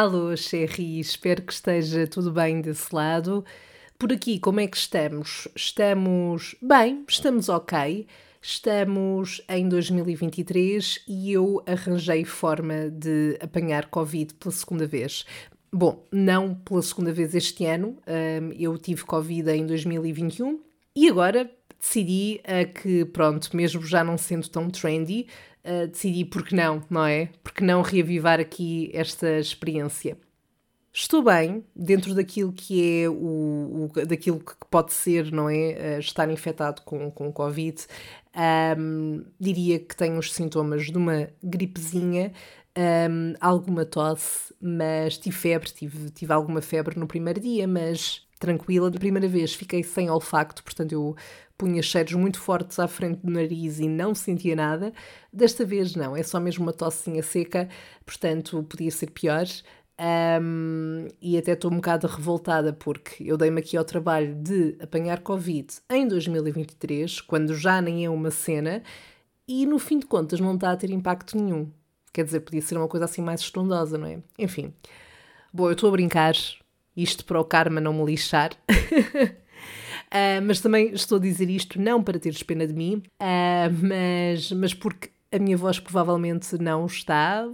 Alô, Sherry, espero que esteja tudo bem desse lado. Por aqui, como é que estamos? Estamos bem, estamos ok. Estamos em 2023 e eu arranjei forma de apanhar Covid pela segunda vez. Bom, não pela segunda vez este ano, hum, eu tive Covid em 2021 e agora decidi que, pronto, mesmo já não sendo tão trendy, uh, decidi porque não, não é? Porque não reavivar aqui esta experiência. Estou bem dentro daquilo que é o, o daquilo que pode ser, não é? Uh, estar infectado com, com Covid. Um, diria que tenho os sintomas de uma gripezinha, um, alguma tosse, mas tive febre, tive, tive alguma febre no primeiro dia, mas tranquila. Da primeira vez fiquei sem olfacto, portanto eu punha cheiros muito fortes à frente do nariz e não sentia nada. Desta vez não, é só mesmo uma tossinha seca, portanto podia ser pior. Um, e até estou um bocado revoltada porque eu dei-me aqui ao trabalho de apanhar Covid em 2023, quando já nem é uma cena, e no fim de contas não está a ter impacto nenhum. Quer dizer, podia ser uma coisa assim mais estrondosa, não é? Enfim. Bom, eu estou a brincar, isto para o karma não me lixar. Uh, mas também estou a dizer isto não para teres pena de mim, uh, mas, mas porque a minha voz provavelmente não está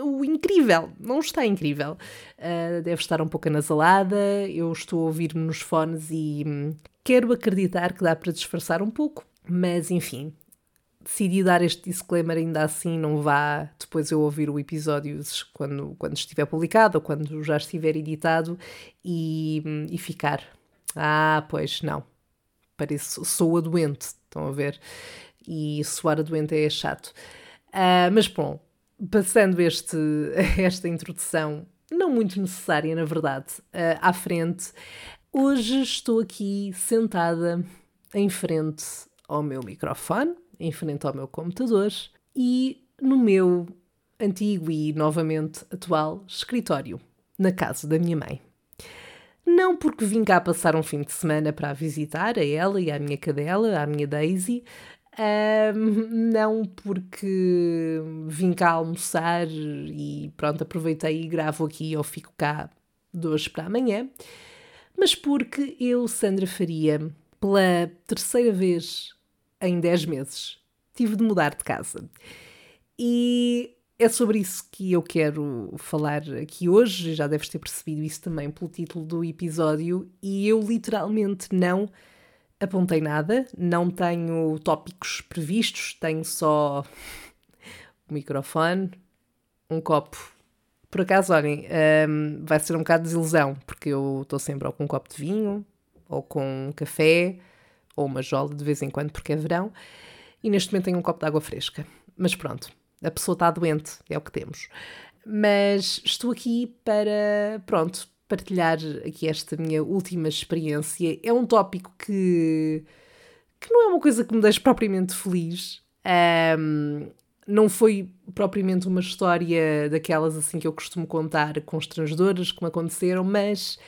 o incrível, não está incrível. Uh, deve estar um pouco anasalada, eu estou a ouvir-me nos fones e hum, quero acreditar que dá para disfarçar um pouco, mas enfim. Decidi dar este disclaimer ainda assim, não vá depois eu ouvir o episódio quando, quando estiver publicado ou quando já estiver editado e, e ficar ah, pois não. Parece, sou a doente, estão a ver? E soar a doente é chato. Uh, mas bom, passando este, esta introdução, não muito necessária, na verdade, uh, à frente, hoje estou aqui sentada em frente ao meu microfone, em frente ao meu computador e no meu antigo e novamente atual escritório, na casa da minha mãe. Não porque vim cá passar um fim de semana para a visitar, a ela e à minha cadela, à minha Daisy. Não porque vim cá almoçar e pronto, aproveitei e gravo aqui ou fico cá de hoje para amanhã, mas porque eu, Sandra Faria, pela terceira vez em 10 meses, tive de mudar de casa. E é sobre isso que eu quero falar aqui hoje. Já deves ter percebido isso também pelo título do episódio. E eu literalmente não apontei nada, não tenho tópicos previstos, tenho só o microfone, um copo. Por acaso, olhem, um, vai ser um bocado de desilusão, porque eu estou sempre ou com um copo de vinho, ou com um café, ou uma jola de vez em quando, porque é verão, e neste momento tenho um copo de água fresca. Mas pronto, a pessoa está doente, é o que temos. Mas estou aqui para, pronto, partilhar aqui esta minha última experiência. É um tópico que, que não é uma coisa que me deixe propriamente feliz. Um, não foi propriamente uma história daquelas assim que eu costumo contar constrangedoras que me aconteceram, mas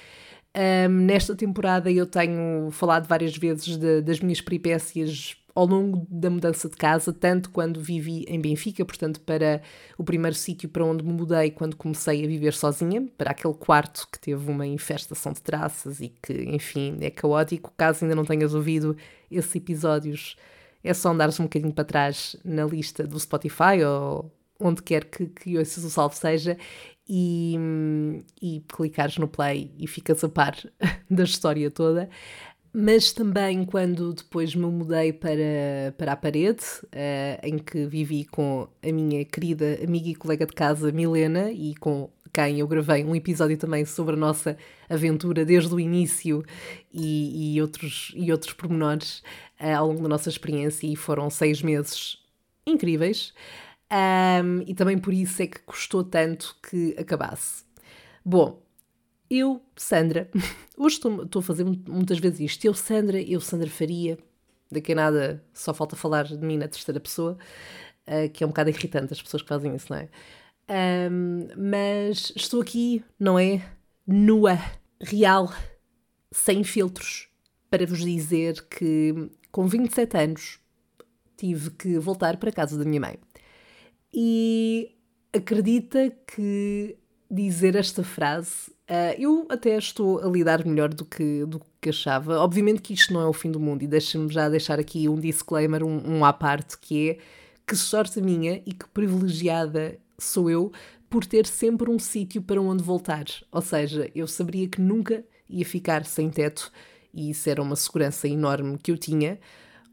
um, nesta temporada eu tenho falado várias vezes de, das minhas peripécias ao longo da mudança de casa, tanto quando vivi em Benfica, portanto, para o primeiro sítio para onde me mudei quando comecei a viver sozinha, para aquele quarto que teve uma infestação de traças e que, enfim, é caótico. Caso ainda não tenhas ouvido esses episódios, é só andares um bocadinho para trás na lista do Spotify ou onde quer que, que ouças o salve seja e, e clicares no play e ficas a par da história toda. Mas também quando depois me mudei para, para a parede, uh, em que vivi com a minha querida amiga e colega de casa Milena e com quem eu gravei um episódio também sobre a nossa aventura desde o início e, e outros, e outros pormenores uh, ao longo da nossa experiência e foram seis meses incríveis um, e também por isso é que custou tanto que acabasse. Bom, eu, Sandra, hoje estou, estou a fazer muitas vezes isto. Eu, Sandra, eu, Sandra Faria. Daqui a nada só falta falar de mim na terceira pessoa, uh, que é um bocado irritante as pessoas que fazem isso, não é? Um, mas estou aqui, não é? Nua, real, sem filtros, para vos dizer que com 27 anos tive que voltar para a casa da minha mãe. E acredita que dizer esta frase. Uh, eu até estou a lidar melhor do que, do que achava. Obviamente que isto não é o fim do mundo, e deixa-me já deixar aqui um disclaimer, um, um à parte, que é que sorte minha e que privilegiada sou eu por ter sempre um sítio para onde voltar. Ou seja, eu saberia que nunca ia ficar sem teto e isso era uma segurança enorme que eu tinha.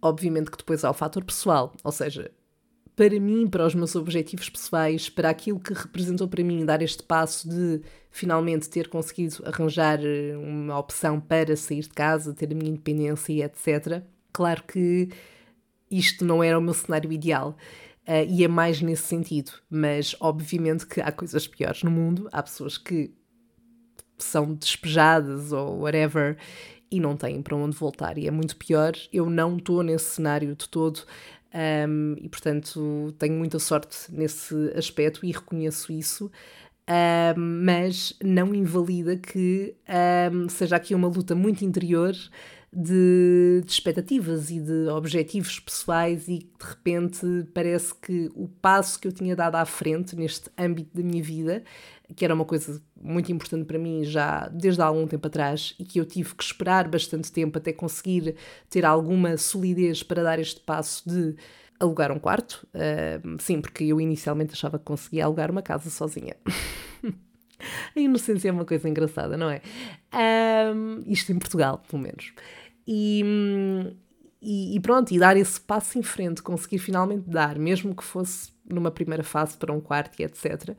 Obviamente que depois há o fator pessoal, ou seja, para mim, para os meus objetivos pessoais, para aquilo que representou para mim dar este passo de finalmente ter conseguido arranjar eh, uma opção para sair de casa, ter a minha independência e etc. Claro que isto não era o meu cenário ideal. Uh, e é mais nesse sentido, mas obviamente que há coisas piores no mundo, há pessoas que são despejadas ou whatever e não têm para onde voltar, e é muito pior. Eu não estou nesse cenário de todo um, e, portanto, tenho muita sorte nesse aspecto e reconheço isso. Mas não invalida que seja aqui uma luta muito interior de, de, expectativas e de objetivos pessoais e de repente parece que o passo que eu tinha dado à frente neste âmbito da minha vida, que era uma coisa muito importante para mim já desde há algum tempo atrás e que eu tive que esperar bastante tempo até conseguir ter alguma solidez para dar este passo de alugar um quarto. Uh, sim, porque eu inicialmente achava que conseguia alugar uma casa sozinha. A inocência é uma coisa engraçada, não é? Um, isto em Portugal, pelo menos. E, e, e, pronto, e dar esse passo em frente, conseguir finalmente dar, mesmo que fosse numa primeira fase para um quarto e etc.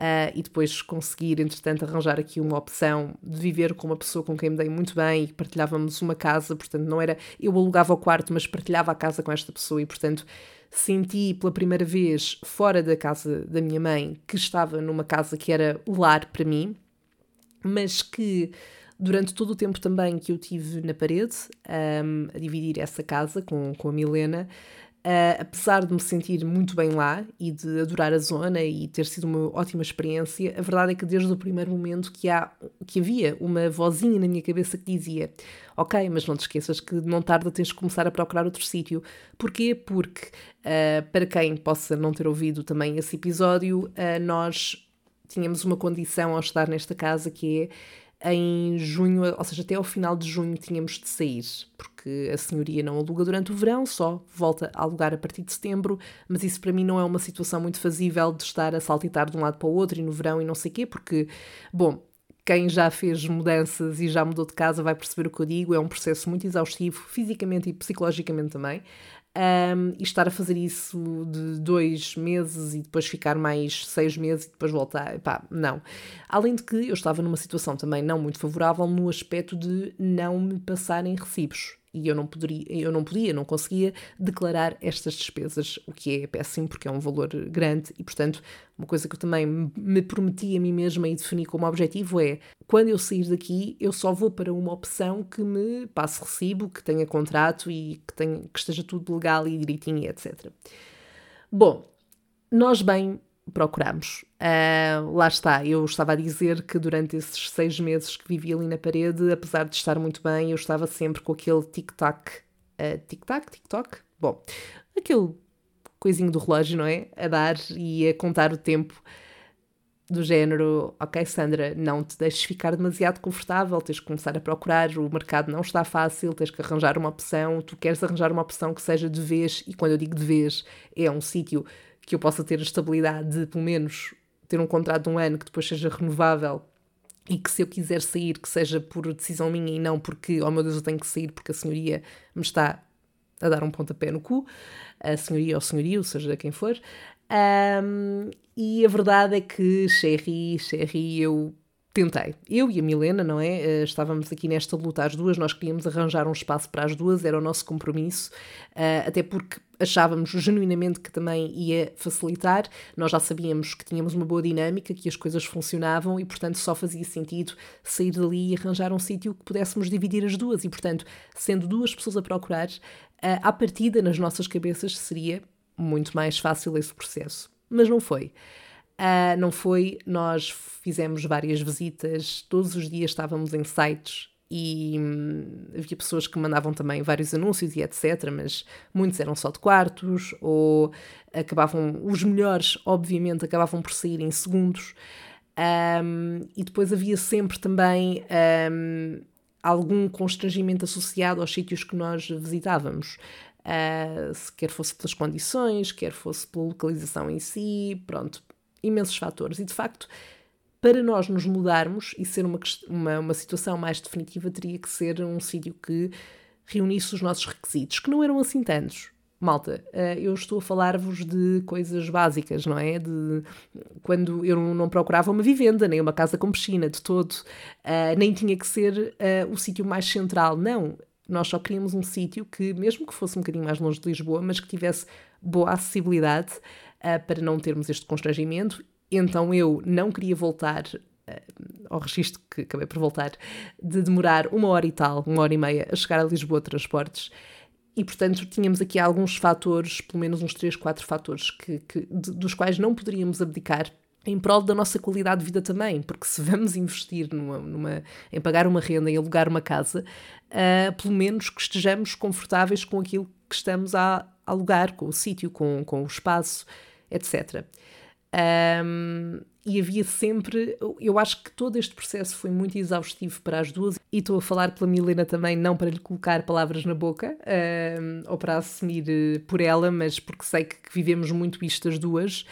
Uh, ah, e depois conseguir, entretanto, arranjar aqui uma opção de viver com uma pessoa com quem me dei muito bem e partilhávamos uma casa, portanto, não era eu alugava o quarto, mas partilhava a casa com esta pessoa e, portanto, senti pela primeira vez fora da casa da minha mãe que estava numa casa que era lar para mim, mas que durante todo o tempo também que eu tive na parede um, a dividir essa casa com, com a Milena, Uh, apesar de me sentir muito bem lá e de adorar a zona e ter sido uma ótima experiência, a verdade é que desde o primeiro momento que, há, que havia uma vozinha na minha cabeça que dizia: Ok, mas não te esqueças que não tarda tens de começar a procurar outro sítio. Porquê? Porque, uh, para quem possa não ter ouvido também esse episódio, uh, nós tínhamos uma condição ao estar nesta casa que é em junho, ou seja, até ao final de junho tínhamos de sair, porque a senhoria não aluga durante o verão, só volta a alugar a partir de setembro, mas isso para mim não é uma situação muito fazível de estar a saltitar de um lado para o outro e no verão e não sei quê, porque, bom, quem já fez mudanças e já mudou de casa vai perceber o que eu digo, é um processo muito exaustivo, fisicamente e psicologicamente também. Um, e estar a fazer isso de dois meses e depois ficar mais seis meses e depois voltar, pá, não. Além de que eu estava numa situação também não muito favorável no aspecto de não me passarem recibos e eu não poderia, eu não podia, não conseguia declarar estas despesas, o que é péssimo porque é um valor grande e, portanto, uma coisa que eu também me prometi a mim mesma e defini como objetivo é quando eu sair daqui, eu só vou para uma opção que me passe recibo, que tenha contrato e que, tenha, que esteja tudo legal e direitinho, etc. Bom, nós bem procuramos. Uh, lá está, eu estava a dizer que durante esses seis meses que vivi ali na parede, apesar de estar muito bem, eu estava sempre com aquele tic-tac, uh, tic-tac, tic-toc, bom, aquele coisinho do relógio, não é? A dar e a contar o tempo do género, ok Sandra, não te deixes ficar demasiado confortável, tens que começar a procurar, o mercado não está fácil, tens que arranjar uma opção, tu queres arranjar uma opção que seja de vez, e quando eu digo de vez, é um sítio que eu possa ter a estabilidade de, pelo menos, ter um contrato de um ano que depois seja renovável e que se eu quiser sair, que seja por decisão minha e não porque, oh meu Deus, eu tenho que sair porque a senhoria me está a dar um pontapé no cu, a senhoria ou senhorio, seja quem for. Um, e a verdade é que, Sherry, Sherry, eu tentei. Eu e a Milena, não é? Uh, estávamos aqui nesta luta as duas, nós queríamos arranjar um espaço para as duas, era o nosso compromisso, uh, até porque achávamos genuinamente que também ia facilitar. Nós já sabíamos que tínhamos uma boa dinâmica, que as coisas funcionavam e, portanto, só fazia sentido sair dali e arranjar um sítio que pudéssemos dividir as duas. E, portanto, sendo duas pessoas a procurar, uh, à partida nas nossas cabeças seria muito mais fácil esse processo. Mas não foi. Uh, não foi, nós fizemos várias visitas, todos os dias estávamos em sites e hum, havia pessoas que mandavam também vários anúncios e etc, mas muitos eram só de quartos ou acabavam, os melhores obviamente acabavam por sair em segundos Um, e depois havia sempre também um, algum constrangimento associado aos sítios que nós visitávamos. Uh, quer fosse pelas condições, quer fosse pela localização em si, pronto, imensos fatores. E de facto, para nós nos mudarmos e ser uma, uma, uma situação mais definitiva, teria que ser um sítio que reunisse os nossos requisitos, que não eram assim tantos. Malta, eh, eu estou a falar-vos de coisas básicas, não é? De quando eu não procurava uma vivenda, nem uma casa com piscina de todo, uh, nem tinha que ser uh, o sítio mais central, não. Nós só queríamos um sítio que, mesmo que fosse um bocadinho mais longe de Lisboa, mas que tivesse boa acessibilidade uh, para não termos este constrangimento. Então eu não queria voltar ao registro que acabei por voltar, de demorar uma hora e tal, uma hora e meia, a chegar a Lisboa transportes. E, portanto, tínhamos aqui alguns fatores, pelo menos uns 3, 4 fatores, que, que, de, dos quais não poderíamos abdicar em prol da nossa qualidade de vida também, porque se vamos investir numa, numa em pagar uma renda, em alugar uma casa, uh, pelo menos que estejamos confortáveis com aquilo que estamos a alugar, com o sítio, com, com o espaço, etc. Um, e havia sempre. Eu acho que todo este processo foi muito exaustivo para as duas, e estou a falar pela Milena também, não para lhe colocar palavras na boca um, ou para assumir eh, por ela, mas porque sei que vivemos muito isto as duas.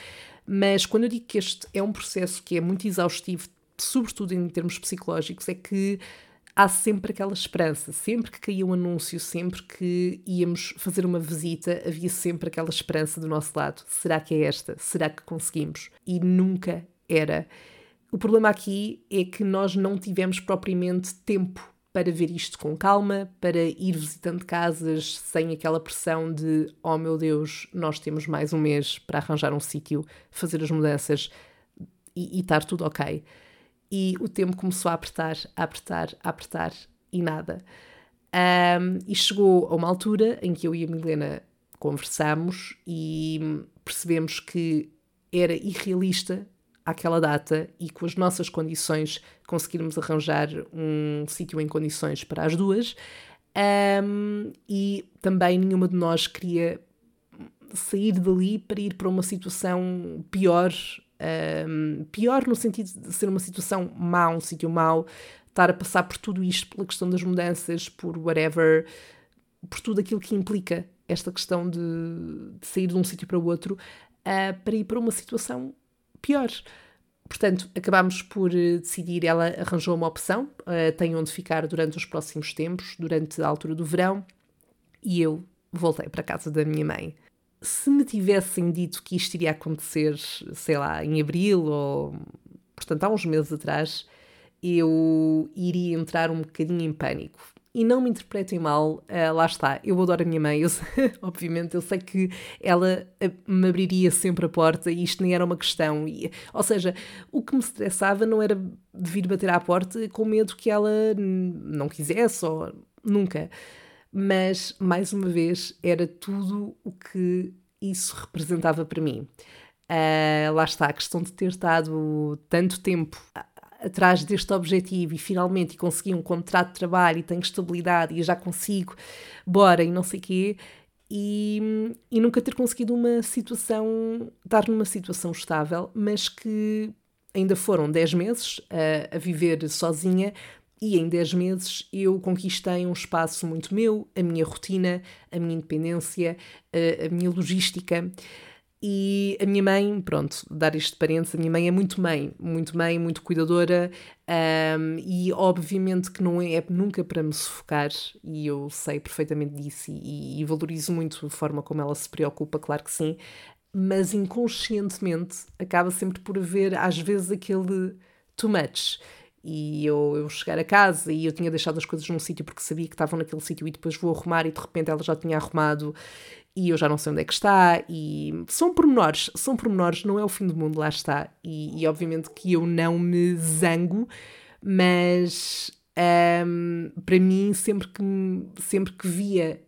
Mas quando eu digo que este é um processo que é muito exaustivo, sobretudo em termos psicológicos, é que há sempre aquela esperança. Sempre que caía um anúncio, sempre que íamos fazer uma visita, havia sempre aquela esperança do nosso lado. Será que é esta? Será que conseguimos? E nunca era. O problema aqui é que nós não tivemos propriamente tempo para ver isto com calma, para ir visitando casas sem aquela pressão de oh meu Deus, nós temos mais um mês para arranjar um sítio, fazer as mudanças e, e estar tudo ok e o tempo começou a apertar, a apertar, a apertar e nada. Um, e chegou a uma altura em que eu e a Milena conversamos e percebemos que era irrealista aquela data e com as nossas condições conseguirmos arranjar um sítio em condições para as duas. Um, e também nenhuma de nós queria sair dali para ir para uma situação pior pior no sentido de ser uma situação má, um sítio mau, estar a passar por tudo isto, pela questão das mudanças, por whatever, por tudo aquilo que implica esta questão de, de sair de um sítio para o outro, uh, para ir para uma situação pior. Portanto, acabámos por uh, decidir, ela arranjou uma opção, uh, tem onde ficar durante os próximos tempos, durante a altura do verão, e eu voltei para a casa da minha mãe se me tivessem dito que isto iria acontecer, sei lá, em abril ou, portanto, há uns meses atrás, eu iria entrar um bocadinho em pânico. E não me interpretem mal, uh, lá está, eu adoro a minha mãe, eu, obviamente, eu sei que ela eh, me abriria sempre a porta e isto nem era uma questão. E, ou seja, o que me estressava não era vir bater à porta com medo que ela não quisesse ou nunca mas mais uma vez era tudo o que isso representava para mim. Uh, lá está, a questão de ter estado tanto tempo atrás deste objetivo e finalmente consegui um contrato de trabalho e tenho estabilidade e já consigo, bora e não sei o quê, e, e nunca ter conseguido uma situação, estar numa situação estável, mas que ainda foram 10 meses a, a viver sozinha, e em 10 meses eu conquistei um espaço muito meu, a minha rotina, a minha independência, a, a minha logística. E a minha mãe, pronto, dar este parênteses, a minha mãe é muito mãe, muito mãe, muito cuidadora, um, e obviamente que não é nunca para me sufocar, e eu sei perfeitamente disso, e, e valorizo muito a forma como ela se preocupa, claro que sim, mas inconscientemente acaba sempre por haver, às vezes, aquele too much e eu, eu chegar a casa e eu tinha deixado as coisas num sítio porque sabia que estavam naquele sítio e depois vou arrumar e de repente ela já tinha arrumado e eu já não sei onde é que está e são pormenores, são pormenores, não é o fim do mundo, lá está. E, e obviamente que eu não me zango mas um, para mim sempre que, sempre que via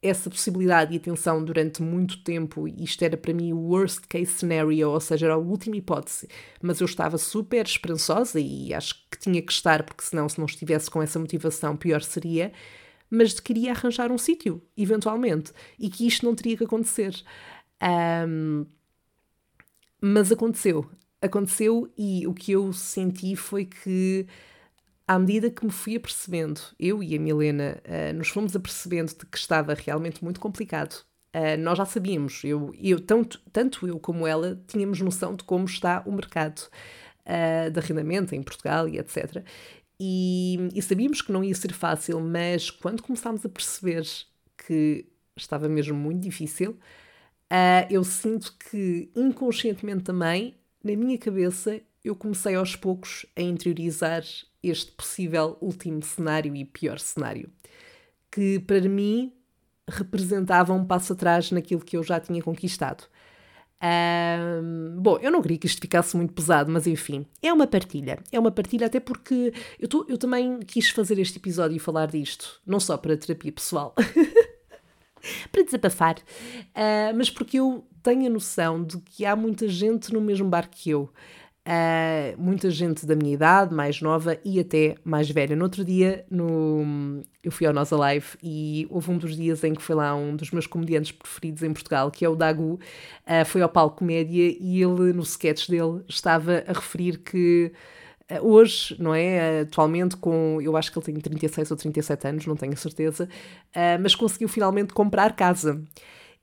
essa possibilidade e atenção durante muito tempo, e isto era para mim o worst case scenario, ou seja, era a última hipótese, mas eu estava super esperançosa e acho que tinha que estar, porque senão, se não estivesse com essa motivação, pior seria. Mas queria arranjar um sítio, eventualmente, e que isto não teria que acontecer. Um, mas aconteceu. aconteceu e o que eu senti foi que à medida que me fui apercebendo, eu e a Milena uh, nos fomos apercebendo de que estava realmente muito complicado. Uh, nós já sabíamos, eu, eu, tanto, tanto eu como ela tínhamos noção de como está o mercado uh, de arrendamento em Portugal e etc. E, e, sabíamos que não ia ser fácil, mas quando começámos a perceber que estava mesmo muito difícil, uh, eu sinto que inconscientemente também, na minha cabeça, eu comecei aos poucos a interiorizar este possível último cenário e pior cenário, que para mim representava um passo atrás naquilo que eu já tinha conquistado. Um, bom, eu não queria que isto ficasse muito pesado, mas enfim, é uma partilha. É uma partilha até porque eu, tô, eu também quis fazer este episódio e falar disto, não só para terapia pessoal, para desabafar, uh, mas porque eu tenho a noção de que há muita gente no mesmo barco que eu. Uh, muita gente da minha idade, mais nova e até mais velha. No outro dia, no, eu fui ao Nós Alive e houve um dos dias em que foi lá um dos meus comediantes preferidos em Portugal, que é o Dagu, uh, foi ao palco comédia e ele, no sketch dele, estava a referir que uh, hoje, não é? Atualmente, com eu acho que ele tem 36 ou 37 anos, não tenho certeza, mas conseguiu finalmente comprar casa.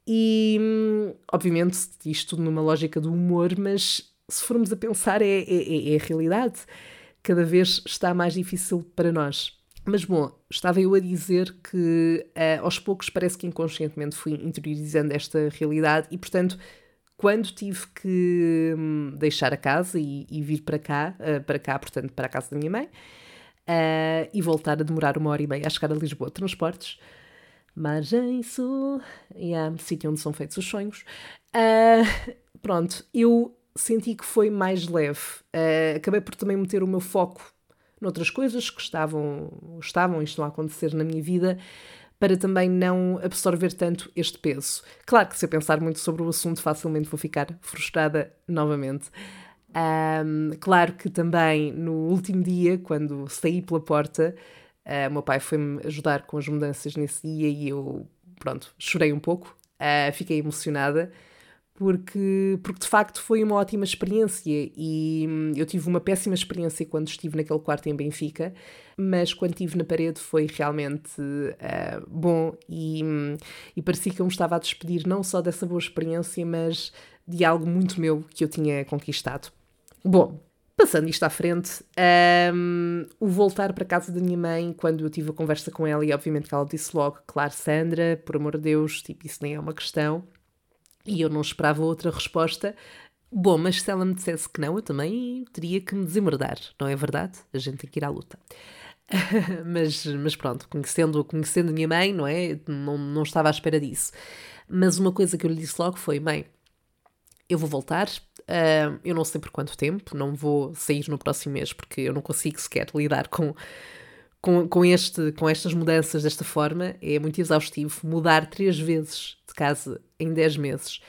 E, hum, obviamente, isto numa lógica do humor, mas se formos a pensar, é, é, é, é a realidade. Cada vez está mais difícil para nós. Mas bom, estava eu a dizer que uh, aos poucos parece que inconscientemente fui interiorizando esta realidade e, portanto, quando tive que hum, deixar a casa e, e vir para cá, uh, para cá, portanto, para a casa da minha mãe, uh, e voltar a demorar uma hora e meia a chegar a Lisboa, transportes, margem sul, e yeah, sítio onde são feitos os sonhos, pronto, eu senti que foi mais leve. Uh, acabei por também meter o meu foco noutras coisas que estavam, estavam e estão a acontecer na minha vida para também não absorver tanto este peso. Claro que se eu pensar muito sobre o assunto, facilmente vou ficar frustrada novamente. Um, claro que também no último dia, quando saí pela porta, uh, meu pai foi-me ajudar com as mudanças nesse dia e eu, pronto, chorei um pouco, uh, fiquei emocionada porque, porque de facto foi uma ótima experiência e hum, eu tive uma péssima experiência quando estive naquele quarto em Benfica, mas quando estive na parede foi realmente uh, bom e, hum, e parecia que eu me estava a despedir não só dessa boa experiência, mas de algo muito meu que eu tinha conquistado. Bom, Passando isto à frente, um, o voltar para casa da minha mãe, quando eu tive a conversa com ela, e obviamente que ela disse logo, claro, Sandra, por amor de Deus, tipo, isso nem é uma questão. E eu não esperava outra resposta. Bom, mas se ela me dissesse que não, eu também teria que me desemerdar, não é verdade? A gente tem que ir à luta. mas, mas pronto, conhecendo, conhecendo a minha mãe, não é? Não, não estava à espera disso. Mas uma coisa que eu lhe disse logo foi: mãe, eu vou voltar, uh, eu não sei por quanto tempo, não vou sair no próximo mês, porque eu não consigo sequer lidar com, com, com, este, com estas mudanças desta forma. É muito exaustivo. Mudar três vezes de casa em 10 meses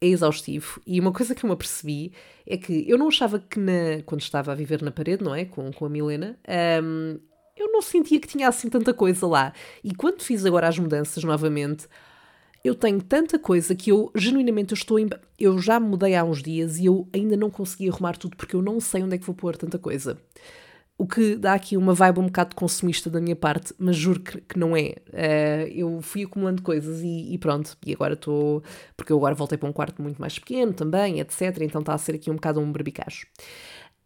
é exaustivo. E uma coisa que eu me apercebi é que eu não achava que na, quando estava a viver na parede, não é? Com, com a Milena, um, eu não sentia que tinha assim tanta coisa lá. E quando fiz agora as mudanças novamente, eu tenho tanta coisa que eu genuinamente eu estou em... eu já mudei há uns dias e eu ainda não consegui arrumar tudo porque eu não sei onde é que vou pôr tanta coisa. O que dá aqui uma vibe um bocado consumista da minha parte, mas juro que, que não é. Uh, eu fui acumulando coisas e, e pronto. E agora estou. Porque eu agora voltei para um quarto muito mais pequeno também, etc. Então está a ser aqui um bocado um berbicacho.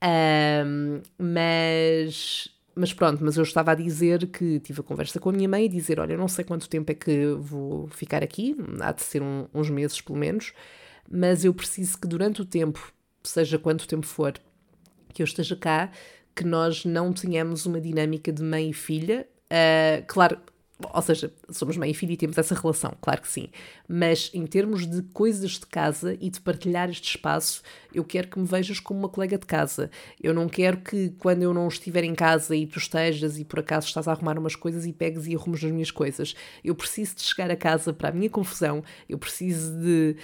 Uh, mas. Mas pronto, mas eu estava a dizer que tive a conversa com a minha mãe e dizer: Olha, eu não sei quanto tempo é que vou ficar aqui, há de ser um, uns meses pelo menos, mas eu preciso que durante o tempo, seja quanto tempo for, que eu esteja cá, que nós não tenhamos uma dinâmica de mãe e filha. Uh, claro, ou seja, somos mãe e filha e temos essa relação, claro que sim. Mas em termos de coisas de casa e de partilhar este espaço, eu quero que me vejas como uma colega de casa. Eu não quero que quando eu não estiver em casa e tu estejas e por acaso estás a arrumar umas coisas e pegues e arrumes as minhas coisas. Eu preciso de chegar a casa para a minha confusão, eu preciso de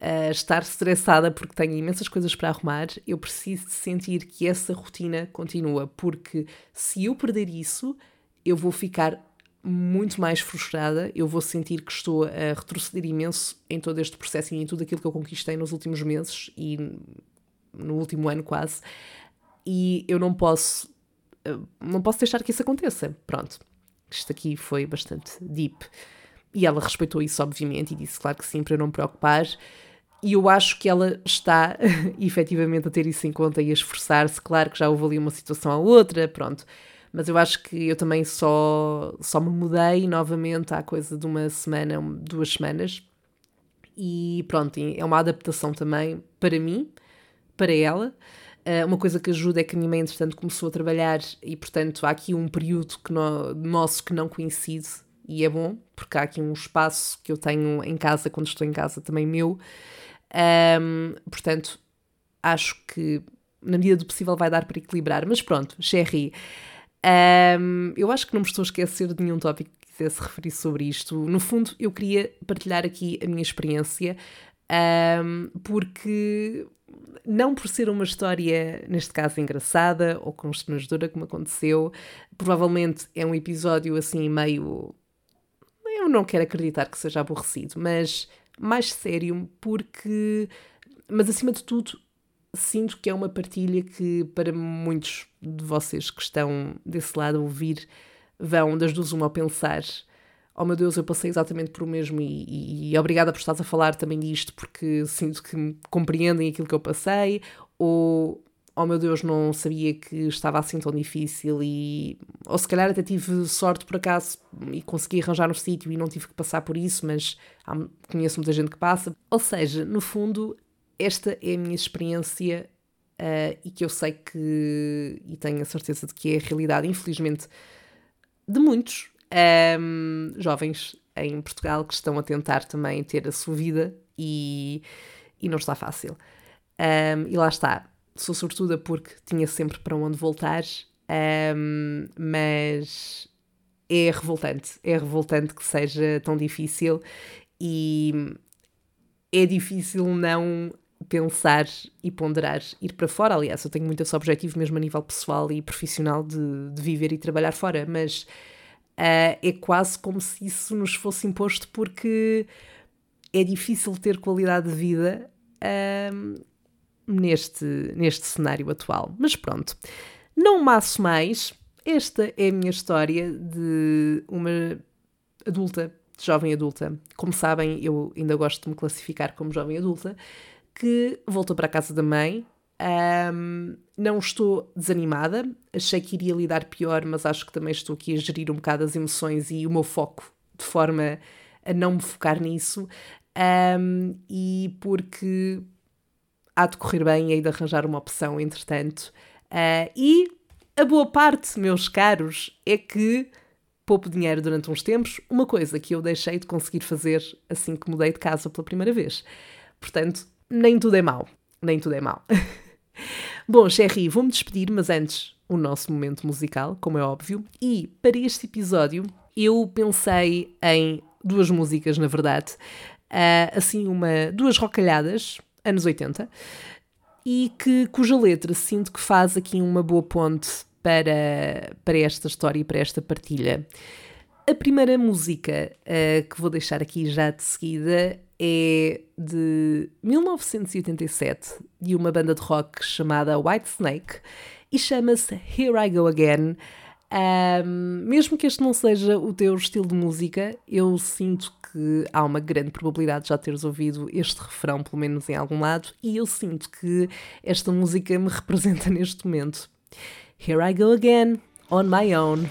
a estar estressada porque tenho imensas coisas para arrumar, eu preciso de sentir que essa rotina continua, porque se eu perder isso, eu vou ficar muito mais frustrada, eu vou sentir que estou a retroceder imenso em todo este processo e em tudo aquilo que eu conquistei nos últimos meses e no último ano quase, e eu não posso, uh, não posso deixar que isso aconteça. Pronto, isto aqui foi bastante deep. E ela respeitou isso, obviamente, e disse, claro que sim, para não me preocupar. E eu acho que ela está efetivamente a ter isso em conta e a esforçar-se. Claro que já houve ali uma situação à outra, pronto. Mas eu acho que eu também só, só me mudei novamente há coisa de uma semana, duas semanas. E pronto, é uma adaptação também para mim, para ela. Uh, uma coisa que ajuda é que a minha mãe, entretanto, começou a trabalhar e, portanto, há aqui um período que no, nosso que não coincide e é bom, porque há aqui um espaço que eu tenho em casa, quando estou em casa, também meu, um, portanto, acho que na medida do possível vai dar para equilibrar. Mas pronto, Sherry, um, eu acho que não me estou a esquecer de nenhum tópico que quisesse referir sobre isto. No fundo, eu queria partilhar aqui a minha experiência, um, porque não por ser uma história, neste caso, engraçada ou constrangedora, como aconteceu, provavelmente é um episódio assim meio. Eu não quero acreditar que seja aborrecido, mas mais sério, porque. Mas acima de tudo, sinto que é uma partilha que, para muitos de vocês que estão desse lado a ouvir, vão das duas uma a pensar: oh meu Deus, eu passei exatamente por o mesmo e, e, e obrigada por estás a falar também disto, porque sinto que compreendem aquilo que eu passei, ou oh meu Deus, não sabia que estava assim tão difícil e ou se calhar até tive sorte por acaso e consegui arranjar um sítio e não tive que passar por isso, mas há, conheço muita gente que passa. Ou seja, no fundo, esta é a minha experiência uh, e que eu sei que e tenho a certeza de que é a realidade, infelizmente, de muitos um, ehm, jovens em Portugal que estão a tentar também ter a sua vida e, e não está fácil. Um, ehm, e lá está sou sortuda porque tinha sempre para onde voltar, um, mas é revoltante. É revoltante que seja tão difícil e é difícil não pensar e ponderar ir para fora. Aliás, eu tenho muito esse objetivo, mesmo a nível pessoal e profissional, de, de viver e trabalhar fora, mas uh, é quase como se isso nos fosse imposto porque é difícil ter qualidade de vida. Um, neste, neste cenário atual. Mas pronto, não maço mais. Esta é a minha história de uma adulta, jovem adulta. Como sabem, eu ainda gosto de me classificar como jovem adulta, que voltou para a casa da mãe. Um, não estou desanimada, achei que iria lidar pior, mas acho que também estou aqui a gerir um bocado as emoções e o meu foco de forma a não me focar nisso. Um, e porque há de correr bem e de arranjar uma opção, entretanto. Uh, e a boa parte, meus caros, é que poupo dinheiro durante uns tempos, uma coisa que eu deixei de conseguir fazer assim que mudei de casa pela primeira vez. Portanto, nem tudo é mau. Nem tudo é mau. Bom, Sherry, vou-me despedir, mas antes o nosso momento musical, como é óbvio. E para este episódio eu pensei em duas músicas, na verdade. Uh, assim, uma, duas rocalhadas, anos 80, e que, cuja letra sinto que faz aqui uma boa ponte para, para esta história e para esta partilha. A primeira música uh, que vou deixar aqui já de seguida é de 1987, de uma banda de rock chamada White Snake, e chama-se Here I Go Again. Um, mesmo que este não seja o teu estilo de música, eu sinto que há uma grande probabilidade de já teres ouvido este refrão, pelo menos em algum lado, e eu sinto que esta música me representa neste momento. Here I go again, on my own.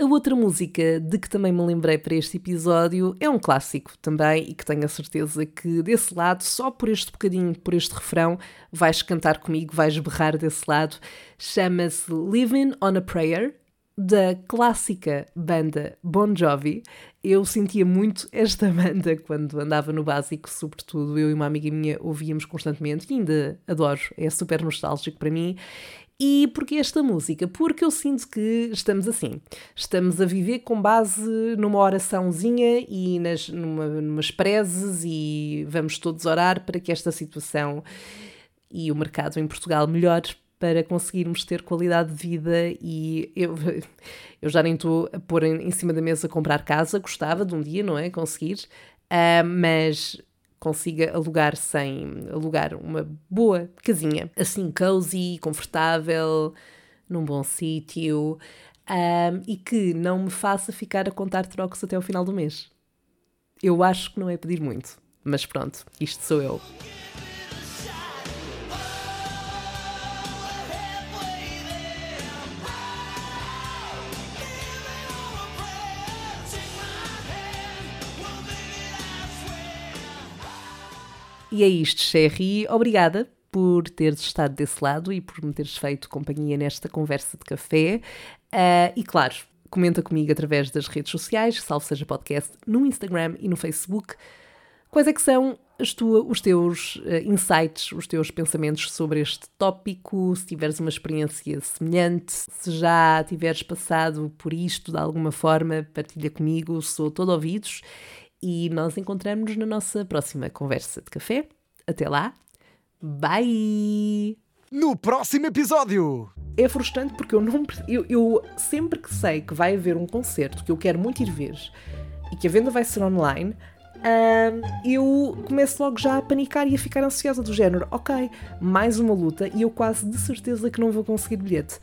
A outra música de que também me lembrei para este episódio é um clássico também e que tenho a certeza que desse lado, só por este bocadinho, por este refrão, vais cantar comigo, vais berrar desse lado. Chama-se Living on a Prayer, da clássica banda Bon Jovi. Eu sentia muito esta banda quando andava no básico, sobretudo eu e uma amiga minha ouvíamos constantemente e ainda adoro, é super nostálgico para mim. E porquê esta música? Porque eu sinto que estamos assim. Estamos a viver com base numa oraçãozinha e nas, numa, numas prezes e vamos todos orar para que esta situação e o mercado em Portugal melhore para conseguirmos ter qualidade de vida e eu, eu já nem estou a pôr em, em cima da mesa comprar casa, gostava de um dia, não é? Conseguir, uh, mas consiga alugar sem alugar uma boa casinha, assim cozy, confortável, num bom sítio um, e que não me faça ficar a contar trocos até o final do mês. Eu acho que não é pedir muito, mas pronto, isto sou eu. E é isto, Sherry. Obrigada por teres estado desse lado e por me teres feito companhia nesta conversa de café. Uh, e claro, comenta comigo através das redes sociais, salvo seja podcast, no Instagram e no Facebook. Quais é que são tua, os teus uh, insights, os teus pensamentos sobre este tópico? Se tiveres uma experiência semelhante, se já tiveres passado por isto de alguma forma, partilha comigo, sou todo ouvidos. E nós encontramos-nos na nossa próxima conversa de café. Até lá, bye! No próximo episódio! É frustrante porque eu não. Eu, eu sempre que sei que vai haver um concerto que eu quero muito ir ver e que a venda vai ser online, eu começo logo já a panicar e a ficar ansiosa do género, ok, mais uma luta e eu quase de certeza que não vou conseguir bilhete.